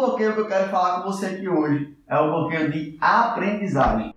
bloqueio que eu quero falar com você aqui hoje é o bloqueio de aprendizagem.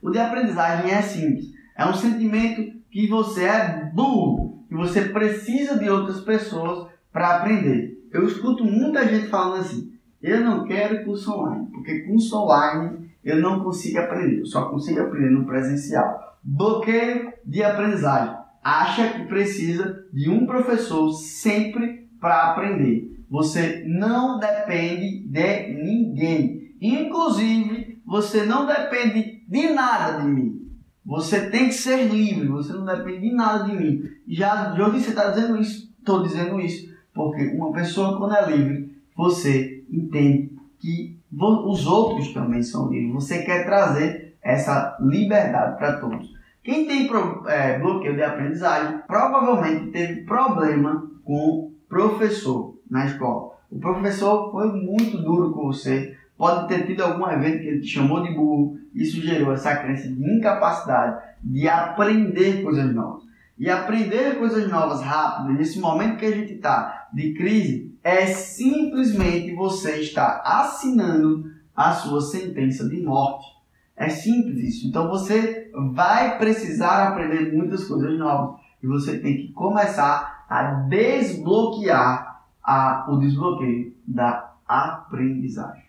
O de aprendizagem é simples. É um sentimento que você é burro, que você precisa de outras pessoas para aprender. Eu escuto muita gente falando assim: eu não quero curso online, porque curso online eu não consigo aprender, eu só consigo aprender no presencial. Bloqueio de aprendizagem. Acha que precisa de um professor sempre para aprender. Você não depende de ninguém. Inclusive, você não depende de nada de mim. Você tem que ser livre, você não depende de nada de mim. Já de onde você está dizendo isso? Estou dizendo isso porque uma pessoa, quando é livre, você entende que os outros também são livres. Você quer trazer essa liberdade para todos. Quem tem é, bloqueio de aprendizagem provavelmente teve problema com professor na escola. O professor foi muito duro com você, pode ter tido algum evento que ele te chamou de burro, isso gerou essa crença de incapacidade de aprender coisas novas. E aprender coisas novas rápido, nesse momento que a gente está de crise, é simplesmente você estar assinando a sua sentença de morte. É simples isso. Então você vai precisar aprender muitas coisas novas. E você tem que começar a desbloquear a, o desbloqueio da aprendizagem.